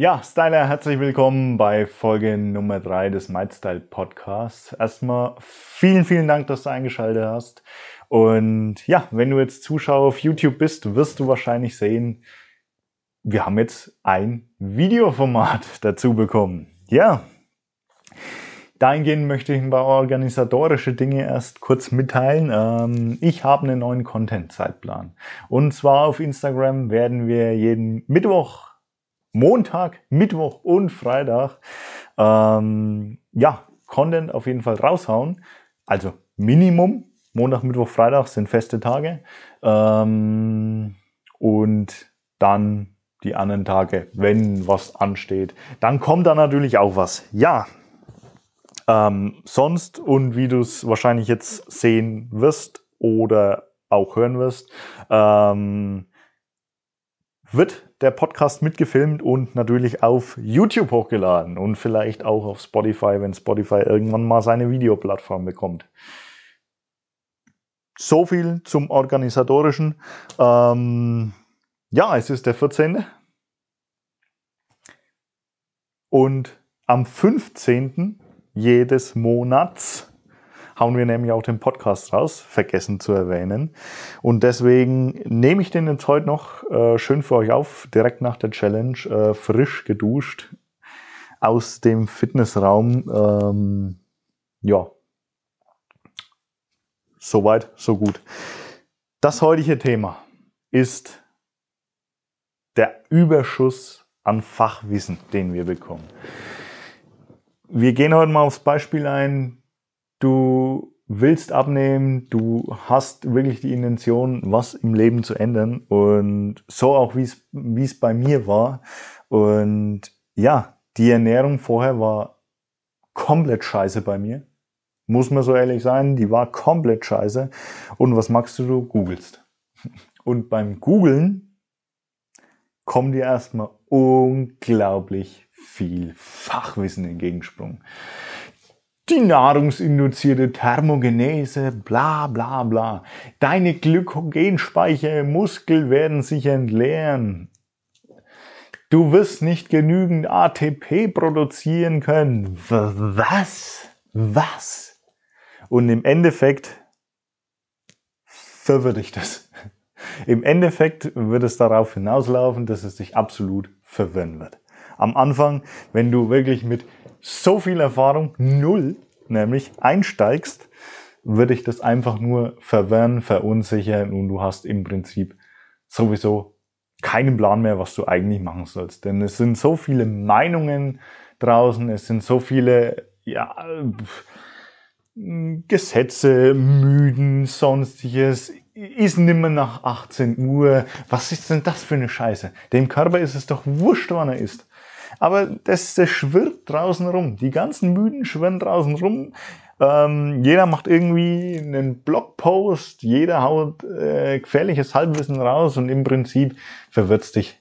Ja, Styler, herzlich willkommen bei Folge Nummer 3 des MyStyle Podcasts. Erstmal vielen, vielen Dank, dass du eingeschaltet hast. Und ja, wenn du jetzt Zuschauer auf YouTube bist, wirst du wahrscheinlich sehen, wir haben jetzt ein Videoformat dazu bekommen. Ja, dahingehend möchte ich ein paar organisatorische Dinge erst kurz mitteilen. Ähm, ich habe einen neuen Content-Zeitplan. Und zwar auf Instagram werden wir jeden Mittwoch Montag, Mittwoch und Freitag ähm, ja, Content auf jeden Fall raushauen. Also Minimum. Montag, Mittwoch, Freitag sind feste Tage. Ähm, und dann die anderen Tage, wenn was ansteht. Dann kommt da natürlich auch was. Ja. Ähm, sonst und wie du es wahrscheinlich jetzt sehen wirst oder auch hören wirst, ähm, wird der Podcast mitgefilmt und natürlich auf YouTube hochgeladen und vielleicht auch auf Spotify, wenn Spotify irgendwann mal seine Videoplattform bekommt. So viel zum organisatorischen. Ähm, ja, es ist der 14. Und am 15. jedes Monats hauen wir nämlich auch den Podcast raus, vergessen zu erwähnen. Und deswegen nehme ich den jetzt heute noch äh, schön für euch auf, direkt nach der Challenge, äh, frisch geduscht aus dem Fitnessraum. Ähm, ja, soweit, so gut. Das heutige Thema ist der Überschuss an Fachwissen, den wir bekommen. Wir gehen heute mal aufs Beispiel ein, du willst abnehmen, du hast wirklich die Intention, was im Leben zu ändern und so auch wie es wie es bei mir war und ja, die Ernährung vorher war komplett scheiße bei mir. Muss man so ehrlich sein, die war komplett scheiße. Und was machst du? Du googelst. Und beim Googlen kommt dir erstmal unglaublich viel Fachwissen entgegensprungen die nahrungsinduzierte Thermogenese, bla bla bla. Deine Glykogenspeicher im Muskel werden sich entleeren. Du wirst nicht genügend ATP produzieren können. Was? Was? Und im Endeffekt verwirrt dich das. Im Endeffekt wird es darauf hinauslaufen, dass es dich absolut verwirren wird. Am Anfang, wenn du wirklich mit so viel Erfahrung, null, nämlich einsteigst, würde ich das einfach nur verwirren, verunsichern und du hast im Prinzip sowieso keinen Plan mehr, was du eigentlich machen sollst. Denn es sind so viele Meinungen draußen, es sind so viele, ja, Gesetze, Müden, sonstiges, ist nimmer nach 18 Uhr. Was ist denn das für eine Scheiße? Dem Körper ist es doch wurscht, wann er ist. Aber das, das schwirrt draußen rum. Die ganzen Müden schwirren draußen rum. Ähm, jeder macht irgendwie einen Blogpost, jeder haut äh, gefährliches Halbwissen raus und im Prinzip verwirrt dich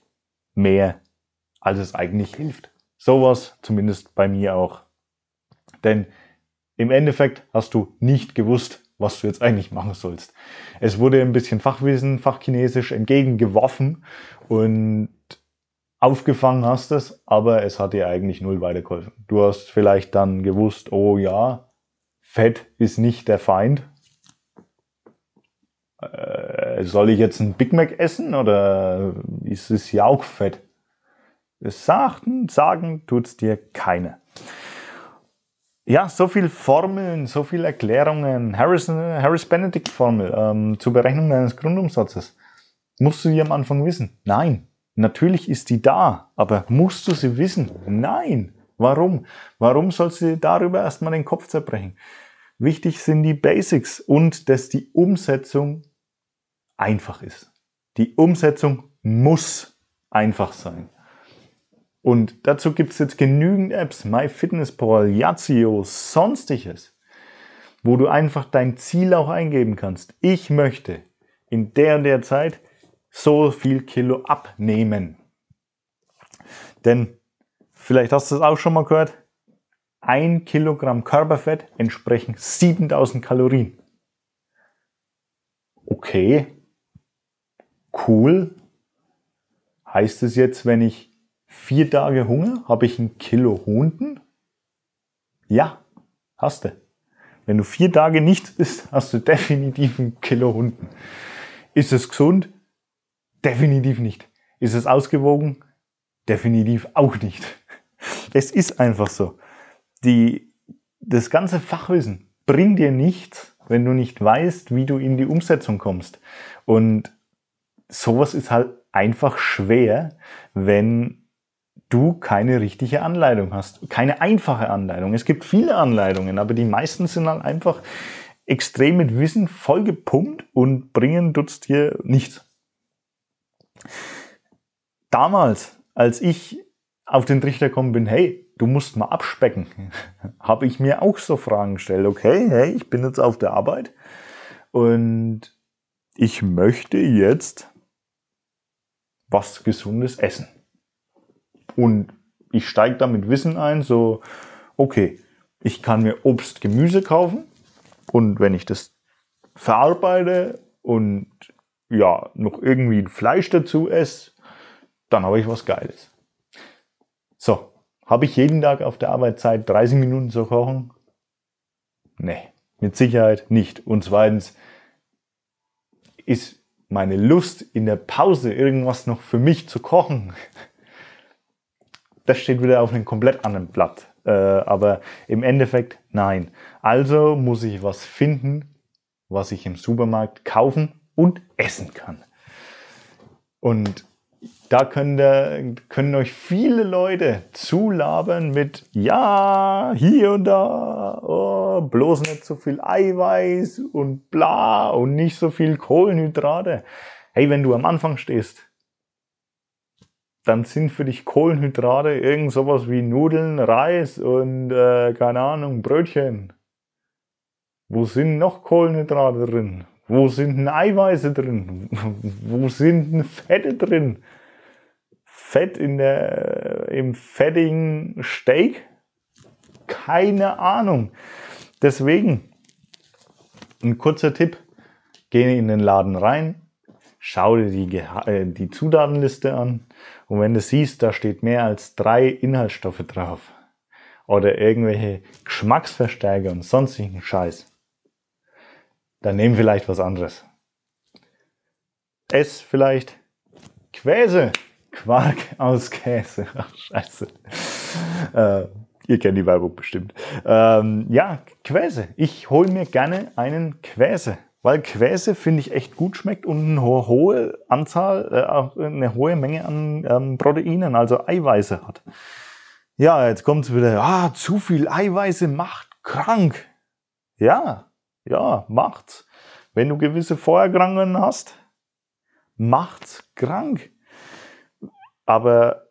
mehr, als es eigentlich hilft. Sowas zumindest bei mir auch. Denn im Endeffekt hast du nicht gewusst, was du jetzt eigentlich machen sollst. Es wurde ein bisschen Fachwissen, Fachchinesisch entgegengeworfen und aufgefangen hast es, aber es hat dir eigentlich null weitergeholfen. Du hast vielleicht dann gewusst, oh ja, Fett ist nicht der Feind. Äh, soll ich jetzt ein Big Mac essen oder ist es Jauchfett? Es sagten, sagen tut's dir keine. Ja, so viel Formeln, so viel Erklärungen. Harris Benedict Formel ähm, zur Berechnung deines Grundumsatzes. Musst du die am Anfang wissen? Nein. Natürlich ist die da, aber musst du sie wissen? Nein. Warum? Warum sollst du darüber erstmal den Kopf zerbrechen? Wichtig sind die Basics und dass die Umsetzung einfach ist. Die Umsetzung muss einfach sein. Und dazu gibt es jetzt genügend Apps, MyFitnessPal, Yazio, sonstiges, wo du einfach dein Ziel auch eingeben kannst. Ich möchte in der und der Zeit so viel Kilo abnehmen. Denn vielleicht hast du es auch schon mal gehört, ein Kilogramm Körperfett entsprechen 7000 Kalorien. Okay, cool. Heißt es jetzt, wenn ich vier Tage Hunger, habe ich ein Kilo Hunden? Ja, hast du. Wenn du vier Tage nichts isst, hast du definitiv ein Kilo Hunden. Ist es gesund? Definitiv nicht. Ist es ausgewogen? Definitiv auch nicht. Es ist einfach so. Die, das ganze Fachwissen bringt dir nichts, wenn du nicht weißt, wie du in die Umsetzung kommst. Und sowas ist halt einfach schwer, wenn du keine richtige Anleitung hast. Keine einfache Anleitung. Es gibt viele Anleitungen, aber die meisten sind halt einfach extrem mit Wissen vollgepumpt und bringen tut's dir nichts. Damals, als ich auf den Trichter gekommen bin, hey, du musst mal abspecken, habe ich mir auch so Fragen gestellt. Okay, hey, ich bin jetzt auf der Arbeit und ich möchte jetzt was Gesundes essen. Und ich steige da mit Wissen ein, so, okay, ich kann mir Obst, Gemüse kaufen und wenn ich das verarbeite und ja, noch irgendwie Fleisch dazu esse, dann habe ich was Geiles. So, habe ich jeden Tag auf der Arbeit Zeit, 30 Minuten zu kochen? Nee, mit Sicherheit nicht. Und zweitens ist meine Lust in der Pause irgendwas noch für mich zu kochen. Das steht wieder auf einem komplett anderen Blatt. Äh, aber im Endeffekt nein. Also muss ich was finden, was ich im Supermarkt kaufen und essen kann. Und da können, können euch viele Leute zulabern mit, ja, hier und da, oh, bloß nicht so viel Eiweiß und bla und nicht so viel Kohlenhydrate. Hey, wenn du am Anfang stehst, dann sind für dich Kohlenhydrate irgend sowas wie Nudeln, Reis und äh, keine Ahnung, Brötchen. Wo sind noch Kohlenhydrate drin? Wo sind denn Eiweiße drin? Wo sind denn Fette drin? Fett in der, im fettigen Steak? Keine Ahnung. Deswegen, ein kurzer Tipp. Geh in den Laden rein, schau dir die, äh, die Zutatenliste an und wenn du siehst, da steht mehr als drei Inhaltsstoffe drauf oder irgendwelche Geschmacksverstärker und sonstigen Scheiß, dann nehm vielleicht was anderes. Ess vielleicht Quäse, Quark aus Käse. Ach, scheiße. Äh, ihr kennt die Werbung bestimmt. Ähm, ja, Quäse. Ich hole mir gerne einen Quäse. Weil Quäse finde ich echt gut schmeckt und eine hohe Anzahl, äh, eine hohe Menge an ähm, Proteinen, also Eiweiße hat. Ja, jetzt kommt es wieder, ah, zu viel Eiweiße macht krank. Ja, ja, macht's. Wenn du gewisse Vorerkrankungen hast, macht's krank. Aber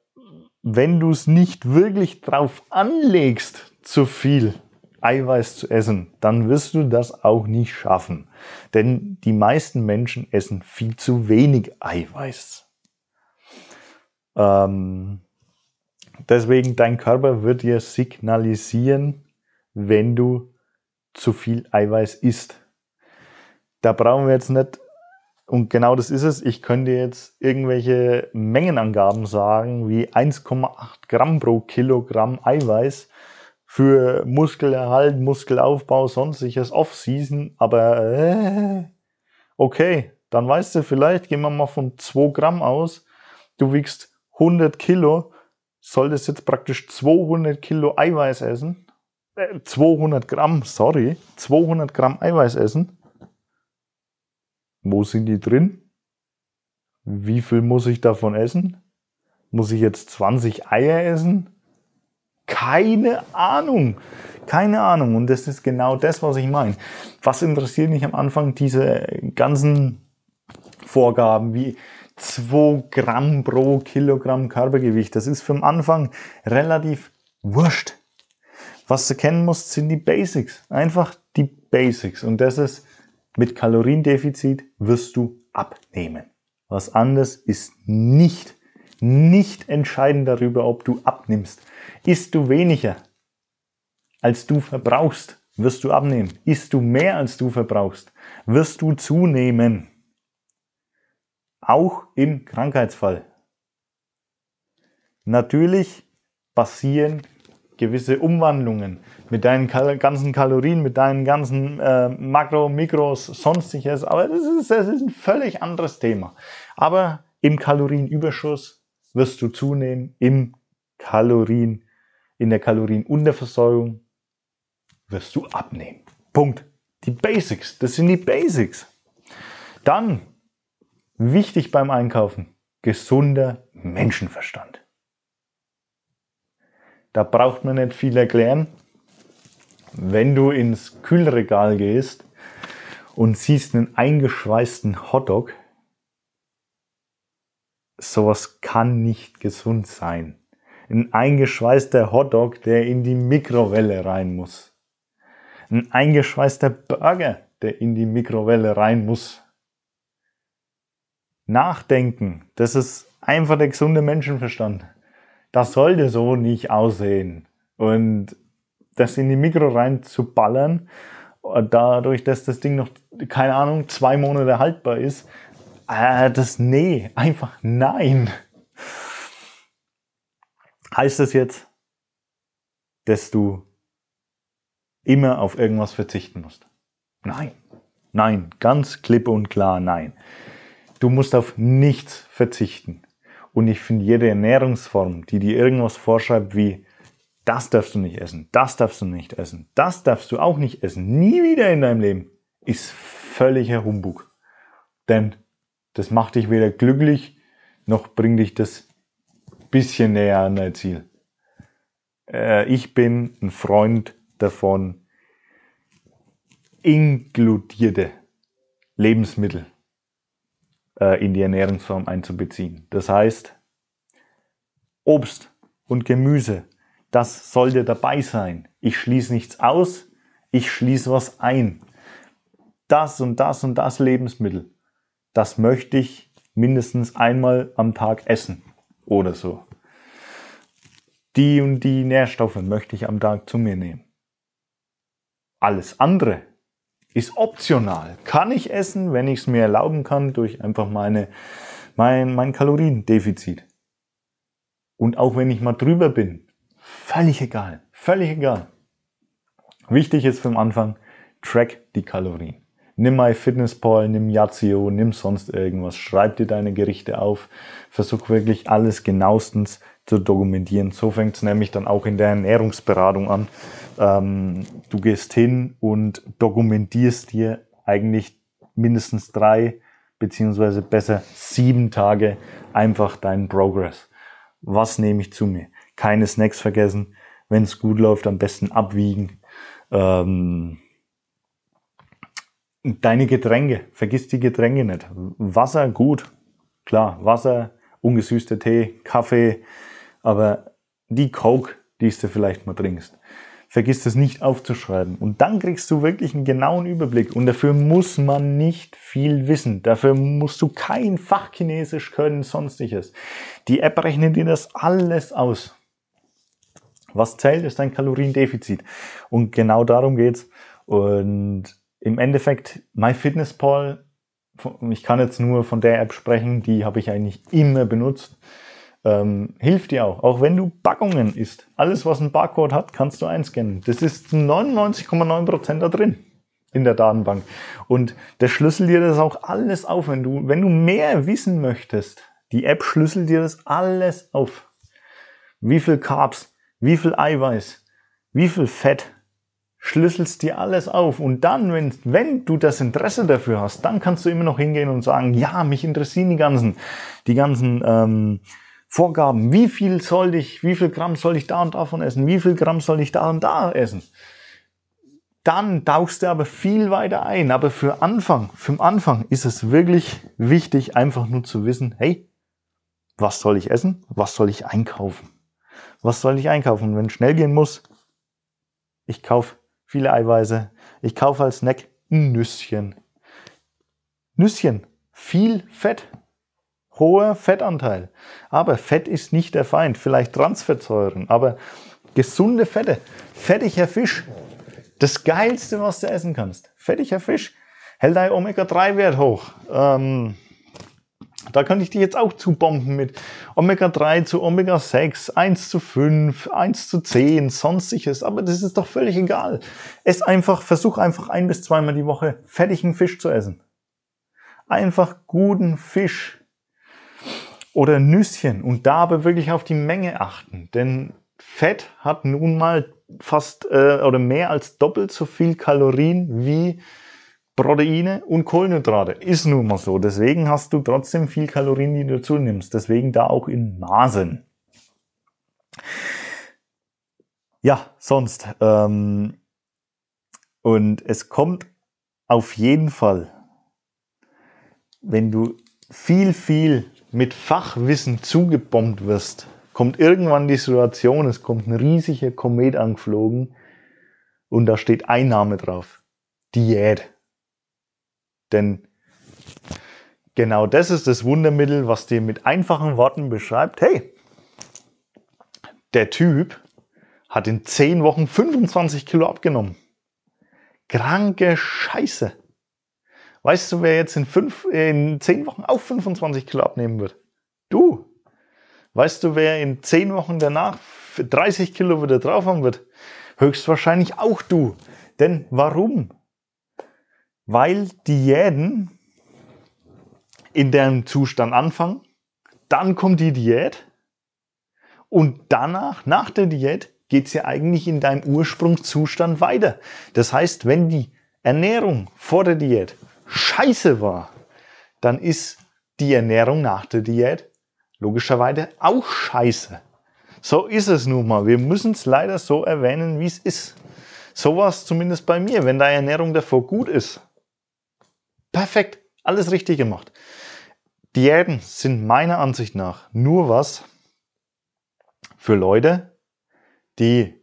wenn du es nicht wirklich drauf anlegst, zu viel, Eiweiß zu essen, dann wirst du das auch nicht schaffen. Denn die meisten Menschen essen viel zu wenig Eiweiß. Ähm, deswegen, dein Körper wird dir signalisieren, wenn du zu viel Eiweiß isst. Da brauchen wir jetzt nicht, und genau das ist es, ich könnte jetzt irgendwelche Mengenangaben sagen, wie 1,8 Gramm pro Kilogramm Eiweiß für Muskelerhalt, Muskelaufbau, sonstiges Off-Season, aber äh, okay, dann weißt du vielleicht, gehen wir mal von 2 Gramm aus, du wiegst 100 Kilo, solltest jetzt praktisch 200 Kilo Eiweiß essen, äh, 200 Gramm, sorry, 200 Gramm Eiweiß essen. Wo sind die drin? Wie viel muss ich davon essen? Muss ich jetzt 20 Eier essen? Keine Ahnung. Keine Ahnung. Und das ist genau das, was ich meine. Was interessiert mich am Anfang? Diese ganzen Vorgaben wie 2 Gramm pro Kilogramm Körpergewicht. Das ist für den Anfang relativ wurscht. Was du kennen musst, sind die Basics. Einfach die Basics. Und das ist, mit Kaloriendefizit wirst du abnehmen. Was anderes ist nicht, nicht entscheidend darüber, ob du abnimmst. Isst du weniger, als du verbrauchst, wirst du abnehmen. Isst du mehr, als du verbrauchst, wirst du zunehmen. Auch im Krankheitsfall. Natürlich passieren gewisse Umwandlungen mit deinen ganzen Kalorien, mit deinen ganzen äh, Makro, Mikros, sonstiges, aber das ist, das ist ein völlig anderes Thema. Aber im Kalorienüberschuss wirst du zunehmen, im Kalorien, in der Kalorienunterversorgung wirst du abnehmen. Punkt. Die Basics, das sind die Basics. Dann, wichtig beim Einkaufen, gesunder Menschenverstand. Da braucht man nicht viel erklären. Wenn du ins Kühlregal gehst und siehst einen eingeschweißten Hotdog, sowas kann nicht gesund sein. Ein eingeschweißter Hotdog, der in die Mikrowelle rein muss. Ein eingeschweißter Burger, der in die Mikrowelle rein muss. Nachdenken, das ist einfach der gesunde Menschenverstand. Das sollte so nicht aussehen. Und das in die Mikro rein zu ballern, dadurch, dass das Ding noch, keine Ahnung, zwei Monate haltbar ist, äh, das nee, einfach nein. Heißt das jetzt, dass du immer auf irgendwas verzichten musst? Nein. Nein, ganz klipp und klar nein. Du musst auf nichts verzichten. Und ich finde jede Ernährungsform, die dir irgendwas vorschreibt wie das darfst du nicht essen, das darfst du nicht essen, das darfst du auch nicht essen, nie wieder in deinem Leben, ist völliger Humbug. Denn das macht dich weder glücklich, noch bringt dich das bisschen näher an dein Ziel. Äh, ich bin ein Freund davon, inkludierte Lebensmittel in die Ernährungsform einzubeziehen. Das heißt, Obst und Gemüse, das sollte dabei sein. Ich schließe nichts aus, ich schließe was ein. Das und das und das Lebensmittel, das möchte ich mindestens einmal am Tag essen oder so. Die und die Nährstoffe möchte ich am Tag zu mir nehmen. Alles andere ist optional. Kann ich essen, wenn ich es mir erlauben kann, durch einfach meine, mein, mein Kaloriendefizit. Und auch wenn ich mal drüber bin, völlig egal. Völlig egal. Wichtig ist vom Anfang, track die Kalorien. Nimm MyFitnessPal, nimm Yazio, nimm sonst irgendwas. Schreib dir deine Gerichte auf. Versuch wirklich alles genauestens zu dokumentieren. So fängt es nämlich dann auch in der Ernährungsberatung an. Ähm, du gehst hin und dokumentierst dir eigentlich mindestens drei beziehungsweise besser sieben Tage einfach deinen Progress. Was nehme ich zu mir? Keine Snacks vergessen. Wenn es gut läuft, am besten abwiegen. Ähm, deine Getränke, vergiss die Getränke nicht. Wasser gut, klar, Wasser, ungesüßter Tee, Kaffee, aber die Coke, die du vielleicht mal trinkst, vergiss das nicht aufzuschreiben. Und dann kriegst du wirklich einen genauen Überblick. Und dafür muss man nicht viel wissen. Dafür musst du kein Fachchinesisch können, sonstiges. Die App rechnet dir das alles aus. Was zählt, ist dein Kaloriendefizit. Und genau darum geht's. Und im Endeffekt, MyFitnessPal, ich kann jetzt nur von der App sprechen, die habe ich eigentlich immer benutzt ähm, hilft dir auch. Auch wenn du Packungen isst. Alles, was ein Barcode hat, kannst du einscannen. Das ist 99,9% da drin in der Datenbank. Und der schlüsselt dir das auch alles auf. Wenn du, wenn du mehr wissen möchtest, die App schlüsselt dir das alles auf. Wie viel Carbs, wie viel Eiweiß, wie viel Fett, schlüsselst dir alles auf. Und dann, wenn, wenn du das Interesse dafür hast, dann kannst du immer noch hingehen und sagen, ja, mich interessieren die ganzen, die ganzen, ähm, Vorgaben. Wie viel soll ich, wie viel Gramm soll ich da und davon essen? Wie viel Gramm soll ich da und da essen? Dann tauchst du aber viel weiter ein. Aber für Anfang, für Anfang ist es wirklich wichtig, einfach nur zu wissen, hey, was soll ich essen? Was soll ich einkaufen? Was soll ich einkaufen? Wenn es schnell gehen muss, ich kaufe viele Eiweiße. Ich kaufe als Snack ein Nüsschen. Nüsschen. Viel Fett hoher Fettanteil. Aber Fett ist nicht der Feind, vielleicht Transfettsäuren, aber gesunde Fette. Fettiger Fisch, das Geilste, was du essen kannst. Fettiger Fisch hält dein Omega-3-Wert hoch. Ähm, Da könnte ich dich jetzt auch zubomben mit Omega-3 zu Omega-6, 1 zu 5, 1 zu 10, sonstiges. Aber das ist doch völlig egal. Ess einfach, versuch einfach ein bis zweimal die Woche fertigen Fisch zu essen. Einfach guten Fisch. Oder Nüsschen. Und da aber wirklich auf die Menge achten. Denn Fett hat nun mal fast äh, oder mehr als doppelt so viel Kalorien wie Proteine und Kohlenhydrate. Ist nun mal so. Deswegen hast du trotzdem viel Kalorien, die du zunimmst. Deswegen da auch in Maßen. Ja, sonst. Ähm, und es kommt auf jeden Fall, wenn du viel, viel mit Fachwissen zugebombt wirst, kommt irgendwann die Situation, es kommt ein riesiger Komet angeflogen und da steht Einnahme drauf. Diät. Denn genau das ist das Wundermittel, was dir mit einfachen Worten beschreibt, hey, der Typ hat in 10 Wochen 25 Kilo abgenommen. Kranke Scheiße. Weißt du, wer jetzt in, fünf, in 10 Wochen auch 25 Kilo abnehmen wird? Du. Weißt du, wer in 10 Wochen danach 30 Kilo wieder drauf haben wird? Höchstwahrscheinlich auch du. Denn warum? weil Diäten in deren Zustand anfangen, dann kommt die Diät und danach, nach der Diät, geht's ja eigentlich in deinem Ursprungszustand weiter. Das heißt, wenn die Ernährung vor der Diät scheiße war, dann ist die Ernährung nach der Diät logischerweise auch scheiße. So ist es nun mal. Wir müssen es leider so erwähnen, wie es ist. So war es zumindest bei mir. Wenn deine Ernährung davor gut ist, Perfekt, alles richtig gemacht. Diäten sind meiner Ansicht nach nur was für Leute, die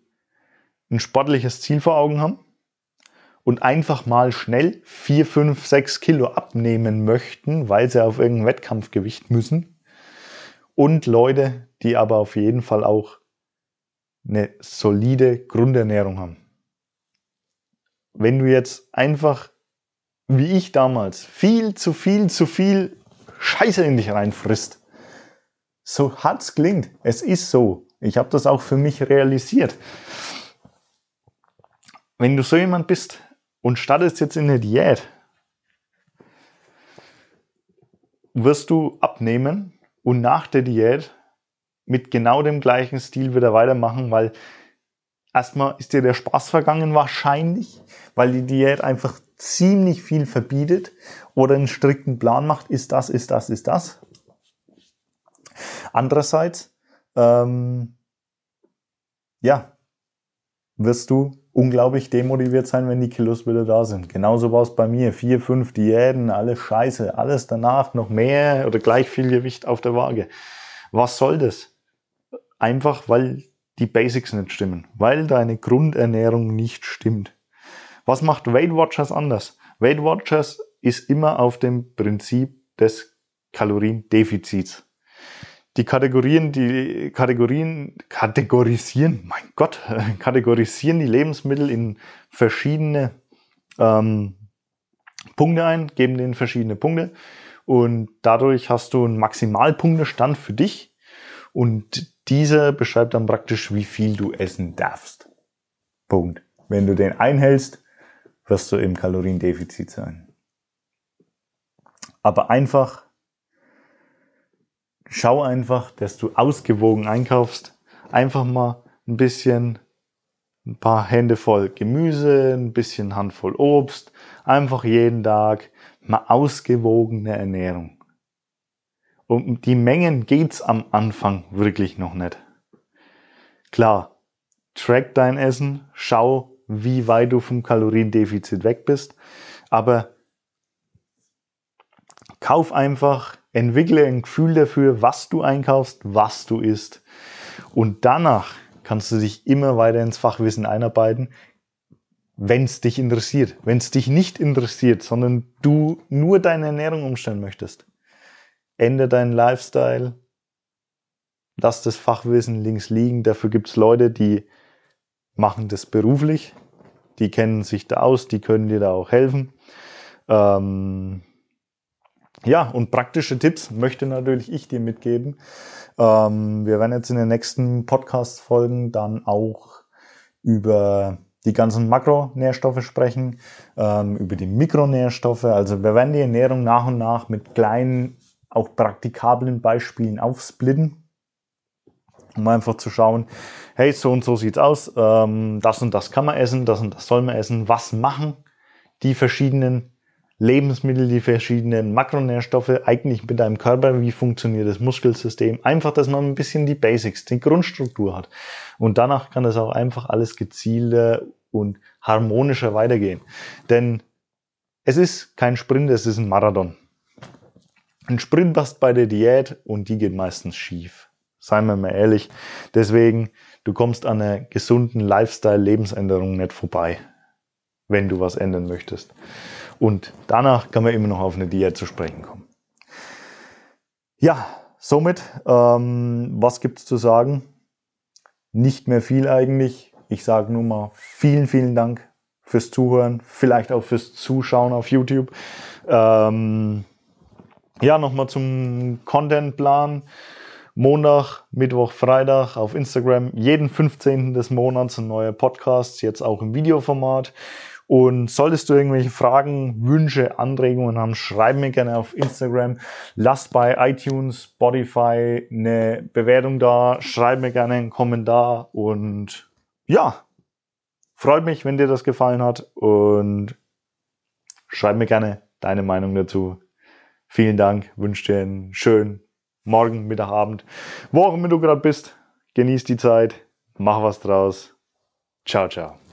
ein sportliches Ziel vor Augen haben und einfach mal schnell 4, 5, 6 Kilo abnehmen möchten, weil sie auf irgendein Wettkampfgewicht müssen. Und Leute, die aber auf jeden Fall auch eine solide Grundernährung haben. Wenn du jetzt einfach wie ich damals, viel zu viel zu viel Scheiße in dich reinfrisst. So hart's klingt, es ist so. Ich habe das auch für mich realisiert. Wenn du so jemand bist und startest jetzt in eine Diät, wirst du abnehmen und nach der Diät mit genau dem gleichen Stil wieder weitermachen, weil erstmal ist dir der Spaß vergangen wahrscheinlich, weil die Diät einfach ziemlich viel verbietet oder einen strikten Plan macht, ist das, ist das, ist das. Andererseits, ähm, ja, wirst du unglaublich demotiviert sein, wenn die Kilos wieder da sind. Genauso war es bei mir. Vier, fünf Diäten, alles scheiße, alles danach noch mehr oder gleich viel Gewicht auf der Waage. Was soll das? Einfach, weil die Basics nicht stimmen, weil deine Grundernährung nicht stimmt. Was macht Weight Watchers anders? Weight Watchers ist immer auf dem Prinzip des Kaloriendefizits. Die Kategorien, die Kategorien kategorisieren, mein Gott, kategorisieren die Lebensmittel in verschiedene ähm, Punkte ein, geben denen verschiedene Punkte und dadurch hast du einen Maximalpunktestand für dich und dieser beschreibt dann praktisch, wie viel du essen darfst. Punkt. Wenn du den einhältst, wirst du im Kaloriendefizit sein. Aber einfach, schau einfach, dass du ausgewogen einkaufst. Einfach mal ein bisschen, ein paar Hände voll Gemüse, ein bisschen Handvoll Obst. Einfach jeden Tag mal ausgewogene Ernährung. Um die Mengen geht's am Anfang wirklich noch nicht. Klar, track dein Essen, schau, wie weit du vom Kaloriendefizit weg bist. Aber kauf einfach, entwickle ein Gefühl dafür, was du einkaufst, was du isst. Und danach kannst du dich immer weiter ins Fachwissen einarbeiten, wenn es dich interessiert. Wenn es dich nicht interessiert, sondern du nur deine Ernährung umstellen möchtest, ändere deinen Lifestyle, lass das Fachwissen links liegen. Dafür gibt es Leute, die machen das beruflich, die kennen sich da aus, die können dir da auch helfen. Ähm, Ja, und praktische Tipps möchte natürlich ich dir mitgeben. Ähm, wir werden jetzt in den nächsten Podcast-Folgen dann auch über die ganzen Makronährstoffe sprechen, ähm, über die Mikronährstoffe. Also wir werden die Ernährung nach und nach mit kleinen, auch praktikablen Beispielen aufsplitten, um einfach zu schauen, hey, so und so sieht's aus, ähm, das und das kann man essen, das und das soll man essen, was machen die verschiedenen Lebensmittel, die verschiedenen Makronährstoffe eigentlich mit deinem Körper, wie funktioniert das Muskelsystem. Einfach, dass man ein bisschen die Basics, die Grundstruktur hat. Und danach kann das auch einfach alles gezielter und harmonischer weitergehen. Denn es ist kein Sprint, es ist ein Marathon. Ein Sprint passt bei der Diät und die geht meistens schief. Seien wir mal ehrlich. Deswegen, du kommst an einer gesunden Lifestyle-Lebensänderung nicht vorbei, wenn du was ändern möchtest. Und danach kann man immer noch auf eine Diät zu sprechen kommen. Ja, somit, ähm, was gibt's zu sagen? Nicht mehr viel eigentlich. Ich sage nur mal vielen, vielen Dank fürs Zuhören, vielleicht auch fürs Zuschauen auf YouTube. Ähm, ja, nochmal zum Contentplan. Montag, Mittwoch, Freitag auf Instagram. Jeden 15. des Monats ein neuer Podcast, jetzt auch im Videoformat. Und solltest du irgendwelche Fragen, Wünsche, Anregungen haben, schreib mir gerne auf Instagram. Lass bei iTunes, Spotify eine Bewertung da. Schreib mir gerne einen Kommentar. Und ja, freut mich, wenn dir das gefallen hat. Und schreib mir gerne deine Meinung dazu. Vielen Dank. Wünsche dir einen schönen Morgen, Mittag, Abend. Wo auch immer du gerade bist. Genieß die Zeit. Mach was draus. Ciao, ciao.